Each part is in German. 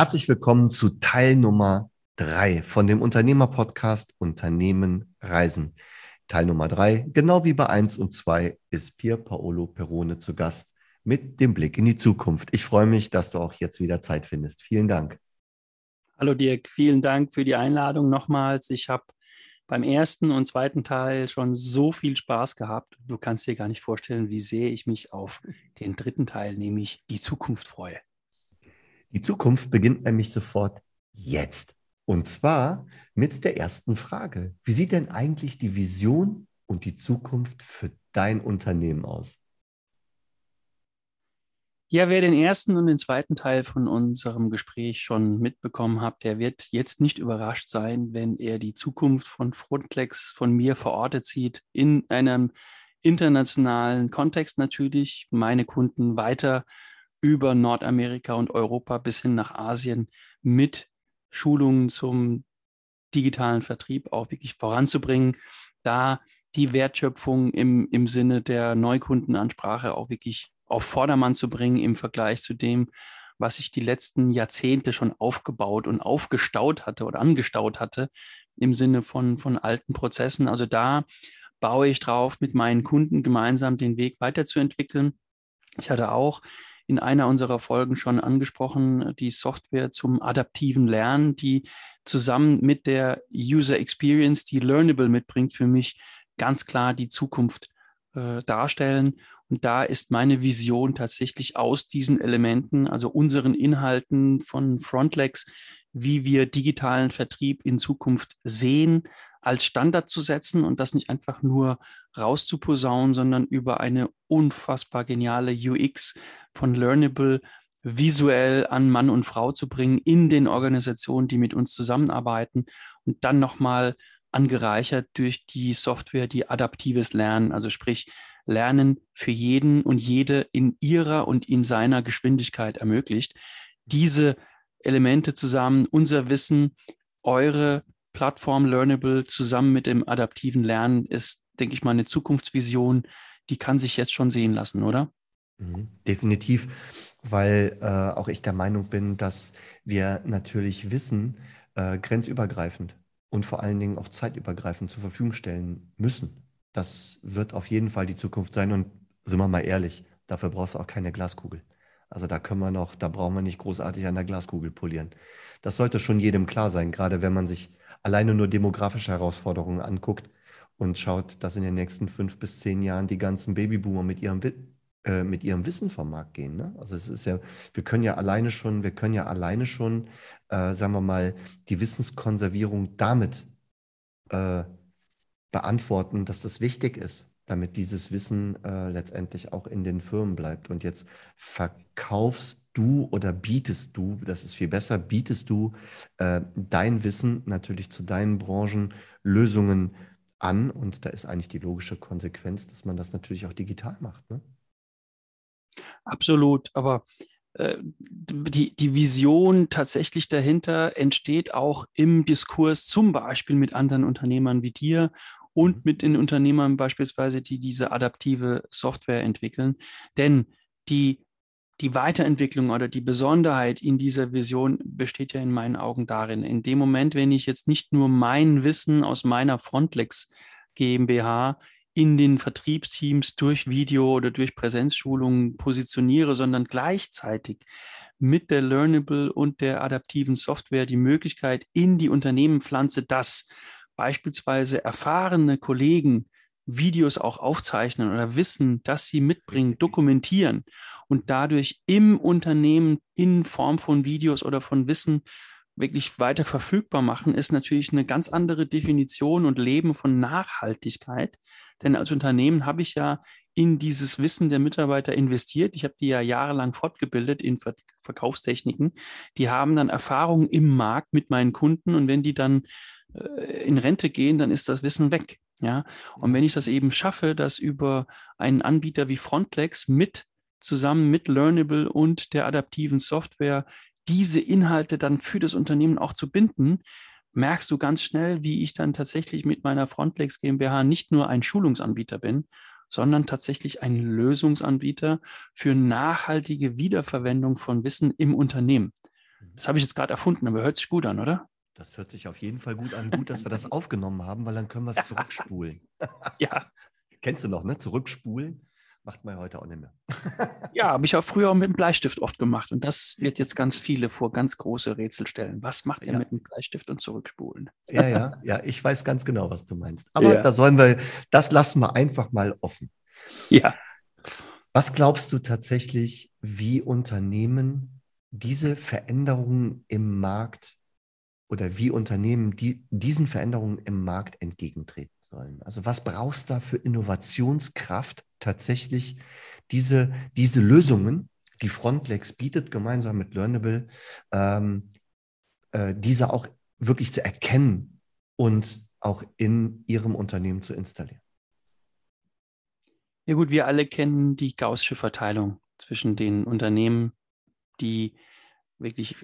Herzlich willkommen zu Teil Nummer drei von dem Unternehmerpodcast Unternehmen Reisen. Teil Nummer drei, genau wie bei eins und zwei, ist Pier Paolo Perone zu Gast mit dem Blick in die Zukunft. Ich freue mich, dass du auch jetzt wieder Zeit findest. Vielen Dank. Hallo Dirk, vielen Dank für die Einladung nochmals. Ich habe beim ersten und zweiten Teil schon so viel Spaß gehabt. Du kannst dir gar nicht vorstellen, wie sehr ich mich auf den dritten Teil, nämlich die Zukunft, freue. Die Zukunft beginnt nämlich sofort jetzt. Und zwar mit der ersten Frage. Wie sieht denn eigentlich die Vision und die Zukunft für dein Unternehmen aus? Ja, wer den ersten und den zweiten Teil von unserem Gespräch schon mitbekommen hat, der wird jetzt nicht überrascht sein, wenn er die Zukunft von Frontlex von mir verortet sieht, in einem internationalen Kontext natürlich, meine Kunden weiter über Nordamerika und Europa bis hin nach Asien mit Schulungen zum digitalen Vertrieb auch wirklich voranzubringen, da die Wertschöpfung im, im Sinne der Neukundenansprache auch wirklich auf Vordermann zu bringen im Vergleich zu dem, was sich die letzten Jahrzehnte schon aufgebaut und aufgestaut hatte oder angestaut hatte im Sinne von, von alten Prozessen. Also da baue ich drauf, mit meinen Kunden gemeinsam den Weg weiterzuentwickeln. Ich hatte auch in einer unserer Folgen schon angesprochen, die Software zum adaptiven Lernen, die zusammen mit der User Experience, die Learnable mitbringt, für mich ganz klar die Zukunft äh, darstellen. Und da ist meine Vision tatsächlich aus diesen Elementen, also unseren Inhalten von Frontlex, wie wir digitalen Vertrieb in Zukunft sehen, als Standard zu setzen und das nicht einfach nur rauszuposaunen, sondern über eine unfassbar geniale UX von Learnable visuell an Mann und Frau zu bringen in den Organisationen, die mit uns zusammenarbeiten und dann nochmal angereichert durch die Software, die adaptives Lernen, also sprich Lernen für jeden und jede in ihrer und in seiner Geschwindigkeit ermöglicht. Diese Elemente zusammen, unser Wissen, eure Plattform Learnable zusammen mit dem adaptiven Lernen ist, denke ich mal, eine Zukunftsvision, die kann sich jetzt schon sehen lassen, oder? Mhm, definitiv, weil äh, auch ich der Meinung bin, dass wir natürlich Wissen äh, grenzübergreifend und vor allen Dingen auch zeitübergreifend zur Verfügung stellen müssen. Das wird auf jeden Fall die Zukunft sein. Und sind wir mal ehrlich, dafür brauchst du auch keine Glaskugel. Also da können wir noch, da brauchen wir nicht großartig an der Glaskugel polieren. Das sollte schon jedem klar sein, gerade wenn man sich alleine nur demografische Herausforderungen anguckt und schaut, dass in den nächsten fünf bis zehn Jahren die ganzen Babyboomer mit ihrem, äh, mit ihrem Wissen vom Markt gehen. Ne? Also es ist ja, wir können ja alleine schon, wir können ja alleine schon, äh, sagen wir mal, die Wissenskonservierung damit äh, beantworten, dass das wichtig ist, damit dieses Wissen äh, letztendlich auch in den Firmen bleibt. Und jetzt verkaufst du oder bietest du, das ist viel besser, bietest du äh, dein Wissen natürlich zu deinen Branchen Lösungen an. Und da ist eigentlich die logische Konsequenz, dass man das natürlich auch digital macht. Ne? Absolut, aber äh, die, die Vision tatsächlich dahinter entsteht auch im Diskurs, zum Beispiel mit anderen Unternehmern wie dir und mhm. mit den Unternehmern beispielsweise, die diese adaptive Software entwickeln. Denn die, die Weiterentwicklung oder die Besonderheit in dieser Vision besteht ja in meinen Augen darin, in dem Moment, wenn ich jetzt nicht nur mein Wissen aus meiner Frontlex GmbH in den Vertriebsteams durch Video oder durch Präsenzschulungen positioniere, sondern gleichzeitig mit der Learnable und der adaptiven Software die Möglichkeit in die Unternehmen pflanze, dass beispielsweise erfahrene Kollegen Videos auch aufzeichnen oder wissen, dass sie mitbringen, dokumentieren und dadurch im Unternehmen in Form von Videos oder von Wissen wirklich weiter verfügbar machen, ist natürlich eine ganz andere Definition und Leben von Nachhaltigkeit. Denn als Unternehmen habe ich ja in dieses Wissen der Mitarbeiter investiert. Ich habe die ja jahrelang fortgebildet in Verkaufstechniken. Die haben dann Erfahrungen im Markt mit meinen Kunden und wenn die dann äh, in Rente gehen, dann ist das Wissen weg. Ja, und wenn ich das eben schaffe, das über einen Anbieter wie Frontlex mit zusammen mit Learnable und der adaptiven Software diese Inhalte dann für das Unternehmen auch zu binden, merkst du ganz schnell, wie ich dann tatsächlich mit meiner Frontlex GmbH nicht nur ein Schulungsanbieter bin, sondern tatsächlich ein Lösungsanbieter für nachhaltige Wiederverwendung von Wissen im Unternehmen. Das habe ich jetzt gerade erfunden, aber hört sich gut an, oder? Das hört sich auf jeden Fall gut an. Gut, dass wir das aufgenommen haben, weil dann können wir es zurückspulen. ja. Kennst du noch, ne? Zurückspulen macht man heute auch nicht mehr. ja, habe ich auch früher mit dem Bleistift oft gemacht. Und das wird jetzt ganz viele vor ganz große Rätsel stellen. Was macht ihr ja. mit dem Bleistift und zurückspulen? ja, ja, ja, ich weiß ganz genau, was du meinst. Aber ja. da sollen wir, das lassen wir einfach mal offen. Ja. Was glaubst du tatsächlich, wie Unternehmen diese Veränderungen im Markt oder wie Unternehmen die, diesen Veränderungen im Markt entgegentreten sollen? Also was brauchst du da für Innovationskraft, tatsächlich diese, diese Lösungen, die Frontlex bietet, gemeinsam mit Learnable, ähm, äh, diese auch wirklich zu erkennen und auch in ihrem Unternehmen zu installieren? Ja gut, wir alle kennen die Gaußsche Verteilung zwischen den Unternehmen, die wirklich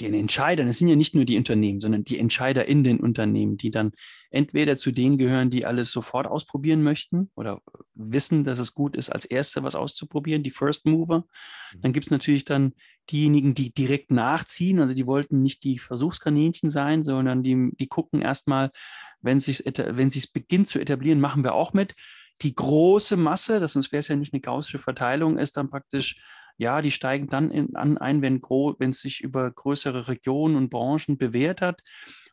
den Entscheidern, es sind ja nicht nur die Unternehmen, sondern die Entscheider in den Unternehmen, die dann entweder zu denen gehören, die alles sofort ausprobieren möchten oder wissen, dass es gut ist, als Erste was auszuprobieren, die First Mover. Mhm. Dann gibt es natürlich dann diejenigen, die direkt nachziehen, also die wollten nicht die Versuchskaninchen sein, sondern die, die gucken erstmal, wenn es sich wenn es beginnt zu etablieren, machen wir auch mit. Die große Masse, das sonst wäre es ja nicht eine gaussische Verteilung, ist dann praktisch ja, die steigen dann in, an ein, wenn es sich über größere Regionen und Branchen bewährt hat.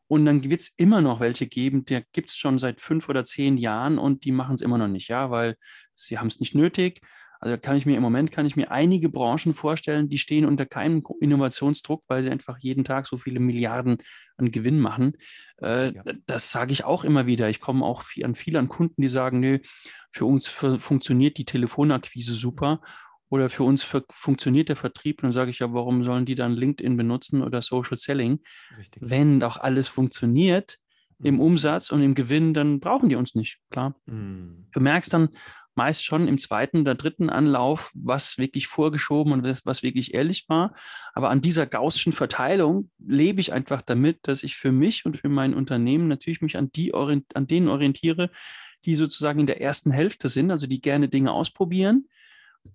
Und dann wird es immer noch welche geben, die gibt es schon seit fünf oder zehn Jahren und die machen es immer noch nicht, ja, weil sie haben es nicht nötig. Also kann ich mir im Moment kann ich mir einige Branchen vorstellen, die stehen unter keinem Innovationsdruck, weil sie einfach jeden Tag so viele Milliarden an Gewinn machen. Äh, ja. Das sage ich auch immer wieder. Ich komme auch viel, an viele an Kunden, die sagen, nö, für uns funktioniert die Telefonakquise super oder für uns für, funktioniert der Vertrieb, dann sage ich ja, warum sollen die dann LinkedIn benutzen oder Social Selling? Richtig. Wenn doch alles funktioniert im mhm. Umsatz und im Gewinn, dann brauchen die uns nicht, klar. Mhm. Du merkst dann meist schon im zweiten oder dritten Anlauf, was wirklich vorgeschoben und was, was wirklich ehrlich war. Aber an dieser gaußschen Verteilung lebe ich einfach damit, dass ich für mich und für mein Unternehmen natürlich mich an, die, an denen orientiere, die sozusagen in der ersten Hälfte sind, also die gerne Dinge ausprobieren,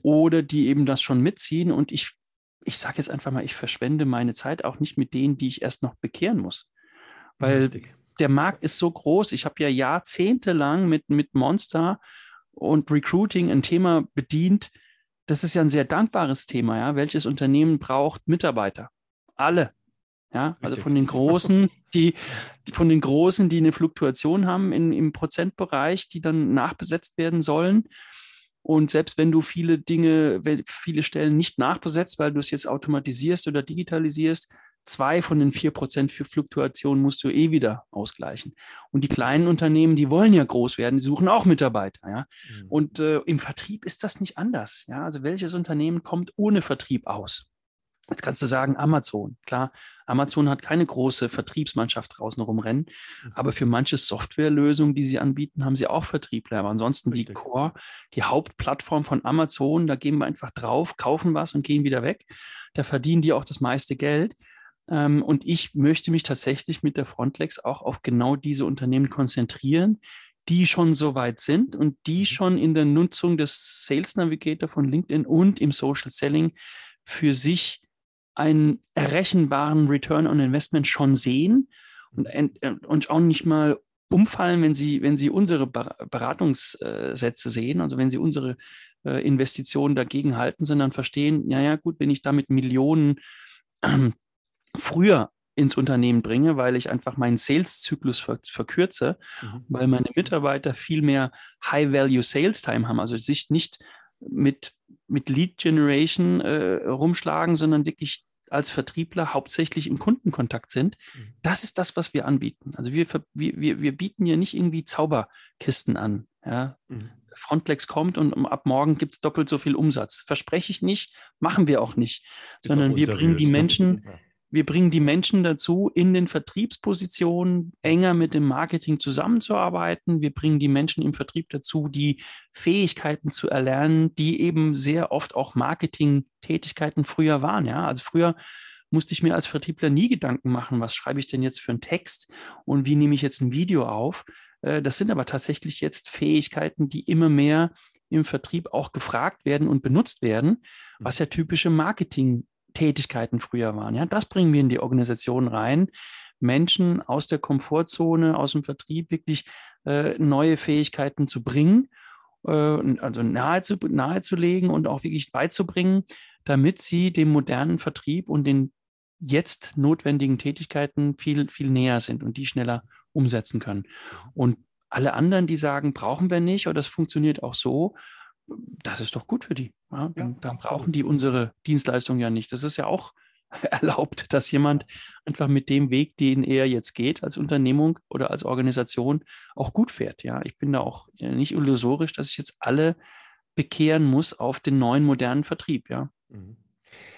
oder die eben das schon mitziehen. Und ich, ich sage jetzt einfach mal, ich verschwende meine Zeit auch nicht mit denen, die ich erst noch bekehren muss. Weil Richtig. der Markt ist so groß. Ich habe ja jahrzehntelang mit, mit Monster und Recruiting ein Thema bedient. Das ist ja ein sehr dankbares Thema. Ja? Welches Unternehmen braucht Mitarbeiter? Alle. Ja, also von den Großen, die, die, von den Großen, die eine Fluktuation haben in, im Prozentbereich, die dann nachbesetzt werden sollen, und selbst wenn du viele Dinge, viele Stellen nicht nachbesetzt, weil du es jetzt automatisierst oder digitalisierst, zwei von den vier Prozent für Fluktuation musst du eh wieder ausgleichen. Und die kleinen Unternehmen, die wollen ja groß werden, die suchen auch Mitarbeiter. Ja? Mhm. Und äh, im Vertrieb ist das nicht anders. Ja? Also welches Unternehmen kommt ohne Vertrieb aus? Jetzt kannst du sagen, Amazon. Klar, Amazon hat keine große Vertriebsmannschaft draußen rumrennen, mhm. aber für manche Softwarelösungen, die sie anbieten, haben sie auch Vertriebler. Aber ansonsten Richtig. die Core, die Hauptplattform von Amazon, da gehen wir einfach drauf, kaufen was und gehen wieder weg. Da verdienen die auch das meiste Geld. Ähm, und ich möchte mich tatsächlich mit der Frontlex auch auf genau diese Unternehmen konzentrieren, die schon so weit sind und die mhm. schon in der Nutzung des Sales Navigator von LinkedIn und im Social Selling für sich einen errechenbaren Return on Investment schon sehen und, und auch nicht mal umfallen, wenn sie, wenn sie unsere Beratungssätze sehen, also wenn sie unsere äh, Investitionen dagegen halten, sondern verstehen, ja, ja, gut, wenn ich damit Millionen äh, früher ins Unternehmen bringe, weil ich einfach meinen Sales-Zyklus ver verkürze, mhm. weil meine Mitarbeiter viel mehr High-Value-Sales-Time haben, also sich nicht mit mit Lead Generation äh, rumschlagen, sondern wirklich als Vertriebler hauptsächlich im Kundenkontakt sind. Mhm. Das ist das, was wir anbieten. Also wir, wir, wir bieten ja nicht irgendwie Zauberkisten an. Ja? Mhm. Frontlex kommt und ab morgen gibt es doppelt so viel Umsatz. Verspreche ich nicht, machen wir auch nicht, ist sondern wir bringen die? Menschen, ja wir bringen die Menschen dazu, in den Vertriebspositionen enger mit dem Marketing zusammenzuarbeiten. Wir bringen die Menschen im Vertrieb dazu, die Fähigkeiten zu erlernen, die eben sehr oft auch Marketing-Tätigkeiten früher waren. Ja, also früher musste ich mir als Vertriebler nie Gedanken machen, was schreibe ich denn jetzt für einen Text und wie nehme ich jetzt ein Video auf. Äh, das sind aber tatsächlich jetzt Fähigkeiten, die immer mehr im Vertrieb auch gefragt werden und benutzt werden, was ja typische Marketing Tätigkeiten früher waren. Ja, das bringen wir in die Organisation rein. Menschen aus der Komfortzone, aus dem Vertrieb wirklich äh, neue Fähigkeiten zu bringen, äh, also nahezu, nahezulegen und auch wirklich beizubringen, damit sie dem modernen Vertrieb und den jetzt notwendigen Tätigkeiten viel, viel näher sind und die schneller umsetzen können. Und alle anderen, die sagen, brauchen wir nicht oder das funktioniert auch so, das ist doch gut für die. Ja? Dann, dann brauchen die unsere Dienstleistung ja nicht. Das ist ja auch erlaubt, dass jemand einfach mit dem Weg, den er jetzt geht, als Unternehmung oder als Organisation, auch gut fährt. Ja, ich bin da auch nicht illusorisch, dass ich jetzt alle bekehren muss auf den neuen modernen Vertrieb. Ja. Mhm.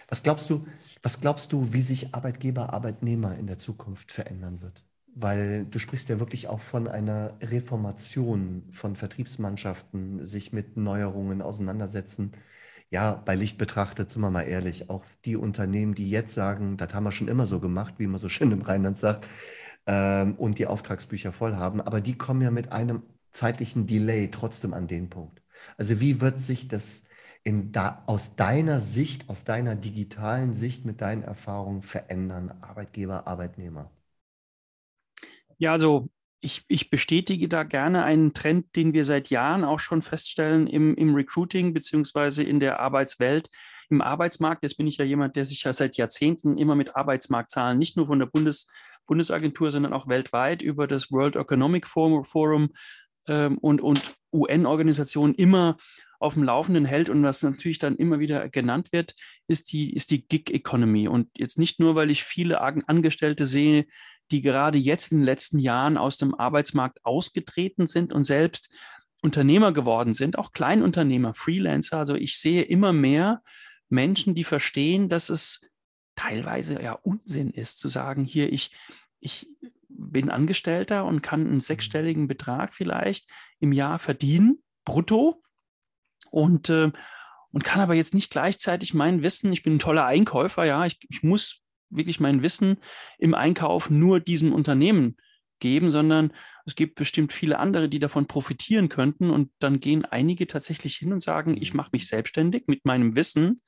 Was glaubst du, was glaubst du, wie sich Arbeitgeber, Arbeitnehmer in der Zukunft verändern wird? Weil du sprichst ja wirklich auch von einer Reformation von Vertriebsmannschaften, sich mit Neuerungen auseinandersetzen ja, bei Licht betrachtet, sind wir mal ehrlich, auch die Unternehmen, die jetzt sagen, das haben wir schon immer so gemacht, wie man so schön im Rheinland sagt, ähm, und die Auftragsbücher voll haben, aber die kommen ja mit einem zeitlichen Delay trotzdem an den Punkt. Also wie wird sich das da, aus deiner Sicht, aus deiner digitalen Sicht mit deinen Erfahrungen verändern, Arbeitgeber, Arbeitnehmer? Ja, also ich, ich, bestätige da gerne einen Trend, den wir seit Jahren auch schon feststellen im, im Recruiting beziehungsweise in der Arbeitswelt, im Arbeitsmarkt. Jetzt bin ich ja jemand, der sich ja seit Jahrzehnten immer mit Arbeitsmarktzahlen, nicht nur von der Bundes, Bundesagentur, sondern auch weltweit über das World Economic Forum ähm, und, und UN-Organisationen immer auf dem Laufenden hält und was natürlich dann immer wieder genannt wird, ist die, ist die Gig Economy. Und jetzt nicht nur, weil ich viele Angestellte sehe, die gerade jetzt in den letzten Jahren aus dem Arbeitsmarkt ausgetreten sind und selbst Unternehmer geworden sind, auch Kleinunternehmer, Freelancer. Also ich sehe immer mehr Menschen, die verstehen, dass es teilweise ja Unsinn ist zu sagen, hier, ich, ich bin Angestellter und kann einen sechsstelligen Betrag vielleicht im Jahr verdienen, brutto, und, äh, und kann aber jetzt nicht gleichzeitig mein Wissen, ich bin ein toller Einkäufer, ja, ich, ich muss wirklich mein Wissen im Einkauf nur diesem Unternehmen geben, sondern es gibt bestimmt viele andere, die davon profitieren könnten. Und dann gehen einige tatsächlich hin und sagen, ich mache mich selbstständig mit meinem Wissen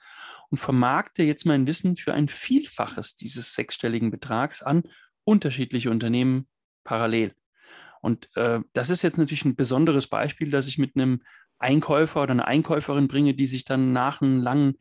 und vermarkte jetzt mein Wissen für ein Vielfaches dieses sechsstelligen Betrags an unterschiedliche Unternehmen parallel. Und äh, das ist jetzt natürlich ein besonderes Beispiel, dass ich mit einem Einkäufer oder eine Einkäuferin bringe, die sich dann nach einem langen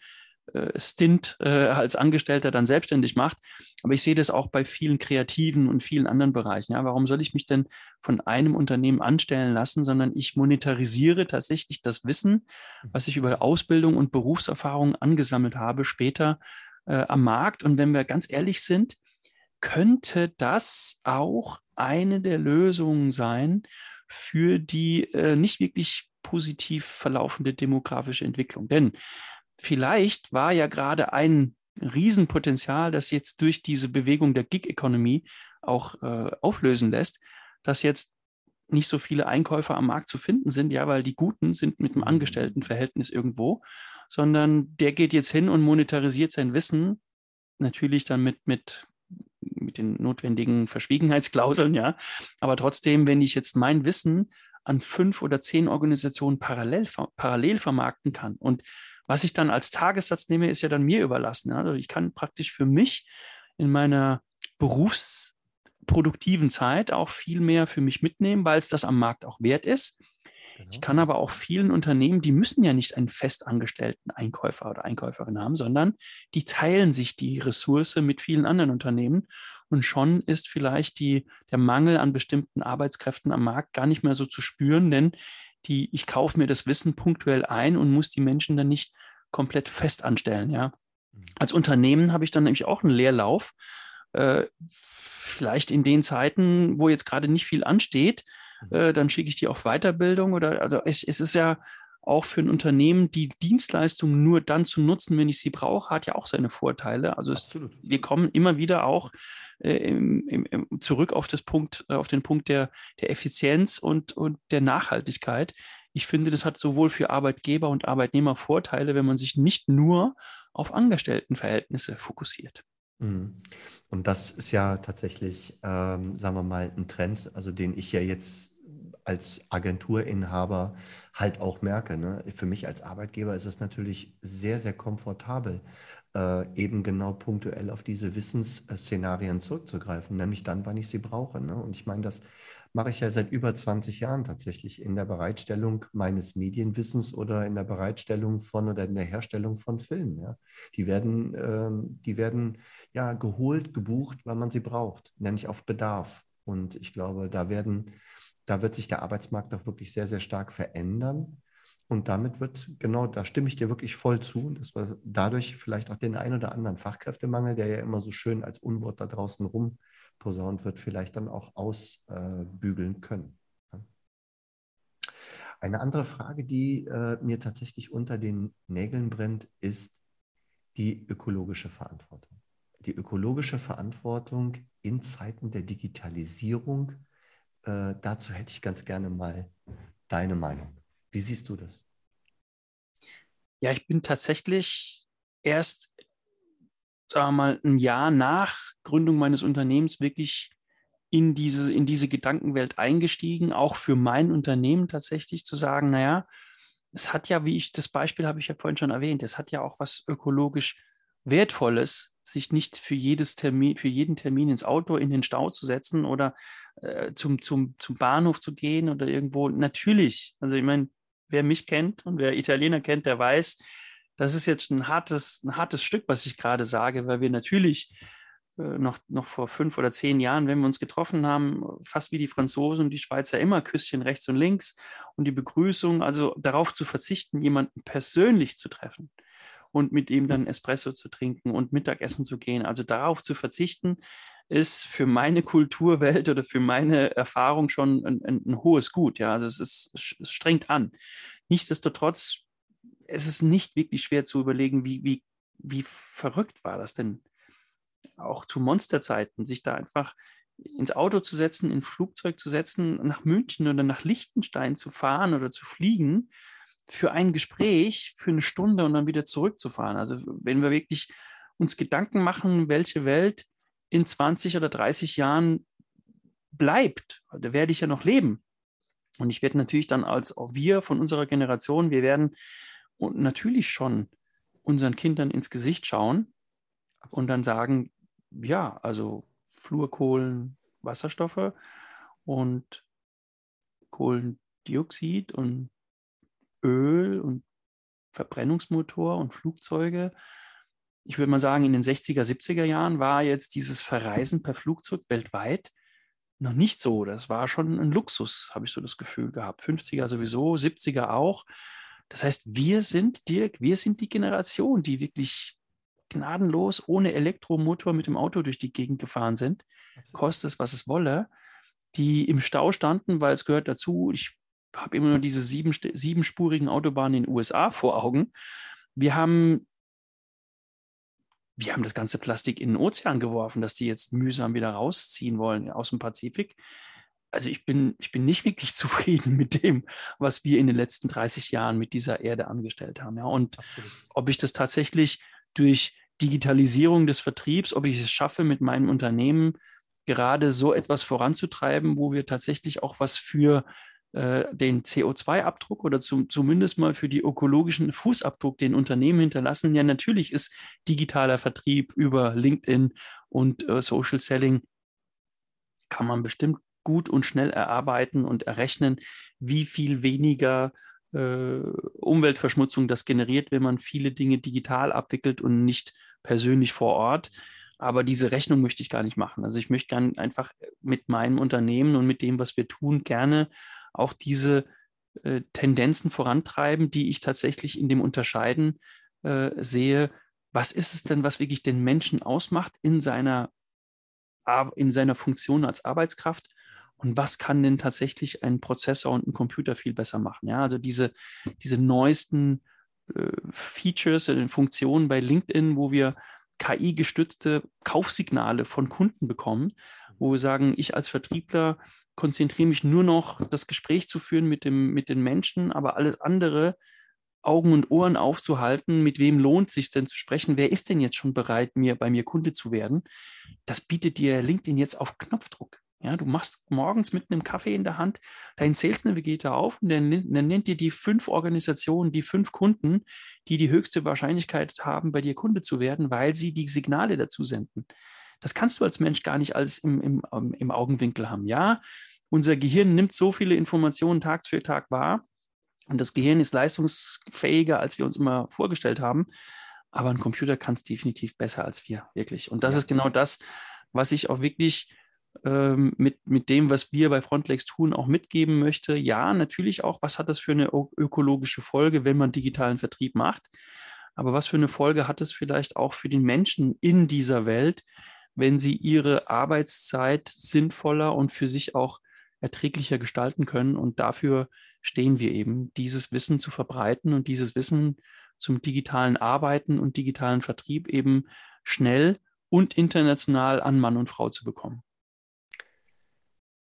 Stint äh, als Angestellter dann selbstständig macht. Aber ich sehe das auch bei vielen Kreativen und vielen anderen Bereichen. Ja, warum soll ich mich denn von einem Unternehmen anstellen lassen, sondern ich monetarisiere tatsächlich das Wissen, was ich über Ausbildung und Berufserfahrung angesammelt habe, später äh, am Markt. Und wenn wir ganz ehrlich sind, könnte das auch eine der Lösungen sein für die äh, nicht wirklich positiv verlaufende demografische Entwicklung. Denn vielleicht war ja gerade ein Riesenpotenzial, das jetzt durch diese Bewegung der Gig-Economy auch äh, auflösen lässt, dass jetzt nicht so viele Einkäufer am Markt zu finden sind, ja, weil die Guten sind mit einem mhm. Angestelltenverhältnis irgendwo, sondern der geht jetzt hin und monetarisiert sein Wissen, natürlich dann mit, mit, mit den notwendigen Verschwiegenheitsklauseln, ja. Aber trotzdem, wenn ich jetzt mein Wissen an fünf oder zehn Organisationen parallel, parallel vermarkten kann und was ich dann als Tagessatz nehme, ist ja dann mir überlassen. Also ich kann praktisch für mich in meiner berufsproduktiven Zeit auch viel mehr für mich mitnehmen, weil es das am Markt auch wert ist. Genau. Ich kann aber auch vielen Unternehmen, die müssen ja nicht einen festangestellten Einkäufer oder Einkäuferin haben, sondern die teilen sich die Ressource mit vielen anderen Unternehmen. Und schon ist vielleicht die, der Mangel an bestimmten Arbeitskräften am Markt gar nicht mehr so zu spüren, denn die, ich kaufe mir das Wissen punktuell ein und muss die Menschen dann nicht komplett fest anstellen. Ja. Mhm. Als Unternehmen habe ich dann nämlich auch einen Leerlauf. Äh, vielleicht in den Zeiten, wo jetzt gerade nicht viel ansteht, mhm. äh, dann schicke ich die auf Weiterbildung oder also es, es ist ja auch für ein Unternehmen, die Dienstleistung nur dann zu nutzen, wenn ich sie brauche, hat ja auch seine Vorteile. Also es, wir kommen immer wieder auch äh, im, im, zurück auf, das Punkt, äh, auf den Punkt der, der Effizienz und, und der Nachhaltigkeit. Ich finde, das hat sowohl für Arbeitgeber und Arbeitnehmer Vorteile, wenn man sich nicht nur auf Angestelltenverhältnisse fokussiert. Mhm. Und das ist ja tatsächlich, ähm, sagen wir mal, ein Trend, also den ich ja jetzt als Agenturinhaber halt auch merke. Ne? Für mich als Arbeitgeber ist es natürlich sehr, sehr komfortabel, äh, eben genau punktuell auf diese Wissensszenarien zurückzugreifen, nämlich dann, wann ich sie brauche. Ne? Und ich meine, das mache ich ja seit über 20 Jahren tatsächlich in der Bereitstellung meines Medienwissens oder in der Bereitstellung von oder in der Herstellung von Filmen. Ja? Die werden, ähm, die werden ja geholt, gebucht, weil man sie braucht, nämlich auf Bedarf. Und ich glaube, da werden, da wird sich der Arbeitsmarkt auch wirklich sehr, sehr stark verändern. Und damit wird, genau, da stimme ich dir wirklich voll zu, dass wir dadurch vielleicht auch den ein oder anderen Fachkräftemangel, der ja immer so schön als Unwort da draußen rumposaunt wird, vielleicht dann auch ausbügeln können. Eine andere Frage, die äh, mir tatsächlich unter den Nägeln brennt, ist die ökologische Verantwortung. Die ökologische Verantwortung in Zeiten der Digitalisierung. Äh, dazu hätte ich ganz gerne mal deine Meinung. Wie siehst du das? Ja, ich bin tatsächlich erst, sagen wir mal, ein Jahr nach Gründung meines Unternehmens wirklich in diese, in diese Gedankenwelt eingestiegen, auch für mein Unternehmen tatsächlich zu sagen, naja, es hat ja, wie ich das Beispiel habe ich ja vorhin schon erwähnt, es hat ja auch was ökologisch Wertvolles, sich nicht für jedes Termin, für jeden Termin ins Auto in den Stau zu setzen oder äh, zum, zum, zum Bahnhof zu gehen oder irgendwo. Natürlich, also ich meine, wer mich kennt und wer Italiener kennt, der weiß, das ist jetzt ein hartes, ein hartes Stück, was ich gerade sage, weil wir natürlich äh, noch, noch vor fünf oder zehn Jahren, wenn wir uns getroffen haben, fast wie die Franzosen und die Schweizer immer Küsschen rechts und links und die Begrüßung, also darauf zu verzichten, jemanden persönlich zu treffen und mit ihm dann Espresso zu trinken und Mittagessen zu gehen. Also darauf zu verzichten, ist für meine Kulturwelt oder für meine Erfahrung schon ein, ein, ein hohes Gut. Ja, also es ist es strengt an. Nichtsdestotrotz, es ist nicht wirklich schwer zu überlegen, wie, wie, wie verrückt war das denn auch zu Monsterzeiten, sich da einfach ins Auto zu setzen, in Flugzeug zu setzen, nach München oder nach Liechtenstein zu fahren oder zu fliegen für ein Gespräch für eine Stunde und dann wieder zurückzufahren. Also wenn wir wirklich uns Gedanken machen, welche Welt in 20 oder 30 Jahren bleibt, da werde ich ja noch leben. Und ich werde natürlich dann als auch wir von unserer Generation, wir werden und natürlich schon unseren Kindern ins Gesicht schauen Absolut. und dann sagen, ja, also Fluorkohlen, Wasserstoffe und Kohlendioxid und Öl und Verbrennungsmotor und Flugzeuge ich würde mal sagen, in den 60er, 70er Jahren war jetzt dieses Verreisen per Flugzeug weltweit noch nicht so. Das war schon ein Luxus, habe ich so das Gefühl gehabt. 50er sowieso, 70er auch. Das heißt, wir sind, Dirk, wir sind die Generation, die wirklich gnadenlos ohne Elektromotor mit dem Auto durch die Gegend gefahren sind, kostet es, was es wolle, die im Stau standen, weil es gehört dazu. Ich habe immer nur diese sieben, siebenspurigen Autobahnen in den USA vor Augen. Wir haben wir haben das ganze Plastik in den Ozean geworfen, dass die jetzt mühsam wieder rausziehen wollen aus dem Pazifik. Also ich bin, ich bin nicht wirklich zufrieden mit dem, was wir in den letzten 30 Jahren mit dieser Erde angestellt haben. Ja. Und Absolut. ob ich das tatsächlich durch Digitalisierung des Vertriebs, ob ich es schaffe, mit meinem Unternehmen gerade so etwas voranzutreiben, wo wir tatsächlich auch was für äh, den CO2-Abdruck oder zum, zumindest mal für die ökologischen Fußabdruck, den Unternehmen hinterlassen. Ja, natürlich ist digitaler Vertrieb über LinkedIn und äh, Social Selling, kann man bestimmt gut und schnell erarbeiten und errechnen, wie viel weniger äh, Umweltverschmutzung das generiert, wenn man viele Dinge digital abwickelt und nicht persönlich vor Ort. Aber diese Rechnung möchte ich gar nicht machen. Also ich möchte gerne einfach mit meinem Unternehmen und mit dem, was wir tun, gerne auch diese äh, Tendenzen vorantreiben, die ich tatsächlich in dem Unterscheiden äh, sehe. Was ist es denn, was wirklich den Menschen ausmacht in seiner, in seiner Funktion als Arbeitskraft? Und was kann denn tatsächlich ein Prozessor und ein Computer viel besser machen? Ja, also diese, diese neuesten äh, Features Funktionen bei LinkedIn, wo wir KI-gestützte Kaufsignale von Kunden bekommen, wo wir sagen, ich als Vertriebler konzentriere mich nur noch, das Gespräch zu führen mit, dem, mit den Menschen, aber alles andere, Augen und Ohren aufzuhalten, mit wem lohnt sich denn zu sprechen, wer ist denn jetzt schon bereit, mir bei mir Kunde zu werden, das bietet dir LinkedIn jetzt auf Knopfdruck. Ja, du machst morgens mit einem Kaffee in der Hand deinen Sales Navigator auf und dann, dann nennt dir die fünf Organisationen, die fünf Kunden, die die höchste Wahrscheinlichkeit haben, bei dir Kunde zu werden, weil sie die Signale dazu senden. Das kannst du als Mensch gar nicht alles im, im, ähm, im Augenwinkel haben. Ja, unser Gehirn nimmt so viele Informationen Tag für Tag wahr und das Gehirn ist leistungsfähiger, als wir uns immer vorgestellt haben. Aber ein Computer kann es definitiv besser als wir, wirklich. Und das ja. ist genau das, was ich auch wirklich ähm, mit, mit dem, was wir bei Frontlex tun, auch mitgeben möchte. Ja, natürlich auch, was hat das für eine ökologische Folge, wenn man digitalen Vertrieb macht? Aber was für eine Folge hat es vielleicht auch für den Menschen in dieser Welt, wenn sie ihre Arbeitszeit sinnvoller und für sich auch erträglicher gestalten können? Und dafür stehen wir eben, dieses Wissen zu verbreiten und dieses Wissen zum digitalen Arbeiten und digitalen Vertrieb eben schnell und international an Mann und Frau zu bekommen.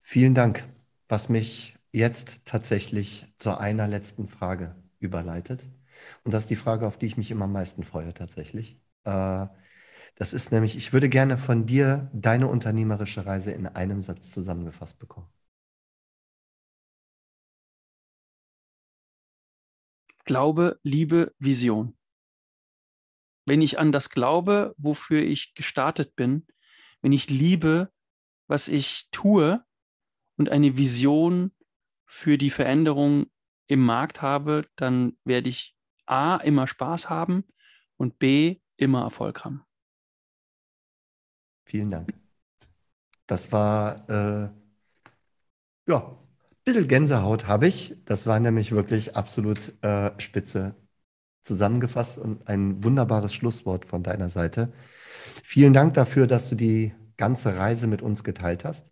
Vielen Dank, was mich jetzt tatsächlich zu einer letzten Frage überleitet. Und das ist die Frage, auf die ich mich immer am meisten freue tatsächlich. Äh, das ist nämlich, ich würde gerne von dir deine unternehmerische Reise in einem Satz zusammengefasst bekommen. Glaube, Liebe, Vision. Wenn ich an das glaube, wofür ich gestartet bin, wenn ich liebe, was ich tue, und eine Vision für die Veränderung im Markt habe, dann werde ich A immer Spaß haben und B immer Erfolg haben. Vielen Dank. Das war äh, ja ein bisschen Gänsehaut habe ich. Das war nämlich wirklich absolut äh, spitze zusammengefasst und ein wunderbares Schlusswort von deiner Seite. Vielen Dank dafür, dass du die ganze Reise mit uns geteilt hast.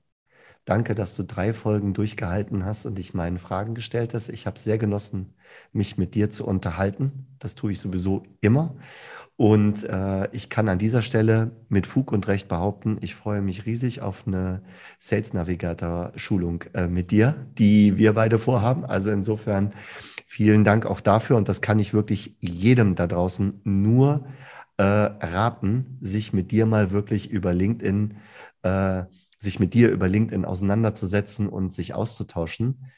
Danke, dass du drei Folgen durchgehalten hast und dich meinen Fragen gestellt hast. Ich habe sehr genossen, mich mit dir zu unterhalten. Das tue ich sowieso immer. Und äh, ich kann an dieser Stelle mit Fug und Recht behaupten, ich freue mich riesig auf eine Sales Navigator Schulung äh, mit dir, die wir beide vorhaben. Also insofern vielen Dank auch dafür. Und das kann ich wirklich jedem da draußen nur äh, raten, sich mit dir mal wirklich über LinkedIn äh, sich mit dir über LinkedIn auseinanderzusetzen und sich auszutauschen.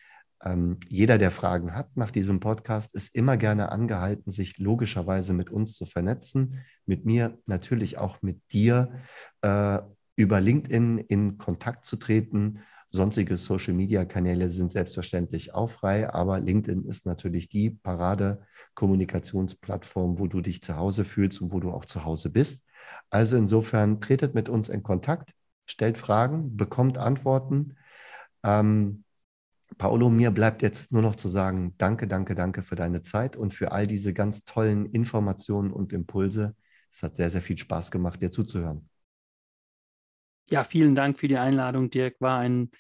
Ähm, jeder, der Fragen hat nach diesem Podcast, ist immer gerne angehalten, sich logischerweise mit uns zu vernetzen, mit mir natürlich auch mit dir äh, über LinkedIn in Kontakt zu treten. Sonstige Social-Media-Kanäle sind selbstverständlich auch frei, aber LinkedIn ist natürlich die Parade-Kommunikationsplattform, wo du dich zu Hause fühlst und wo du auch zu Hause bist. Also insofern tretet mit uns in Kontakt stellt Fragen, bekommt Antworten. Ähm, Paolo, mir bleibt jetzt nur noch zu sagen, danke, danke, danke für deine Zeit und für all diese ganz tollen Informationen und Impulse. Es hat sehr, sehr viel Spaß gemacht, dir zuzuhören. Ja, vielen Dank für die Einladung, Dirk. War eine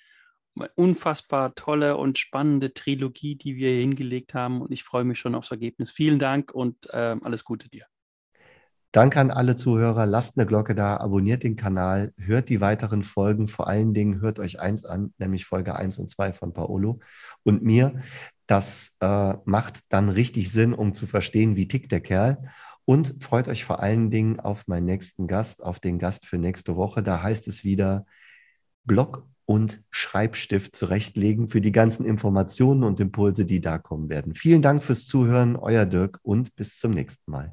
unfassbar tolle und spannende Trilogie, die wir hier hingelegt haben und ich freue mich schon aufs Ergebnis. Vielen Dank und äh, alles Gute dir. Danke an alle Zuhörer. Lasst eine Glocke da, abonniert den Kanal, hört die weiteren Folgen. Vor allen Dingen hört euch eins an, nämlich Folge 1 und 2 von Paolo und mir. Das äh, macht dann richtig Sinn, um zu verstehen, wie tickt der Kerl. Und freut euch vor allen Dingen auf meinen nächsten Gast, auf den Gast für nächste Woche. Da heißt es wieder Blog und Schreibstift zurechtlegen für die ganzen Informationen und Impulse, die da kommen werden. Vielen Dank fürs Zuhören, euer Dirk und bis zum nächsten Mal.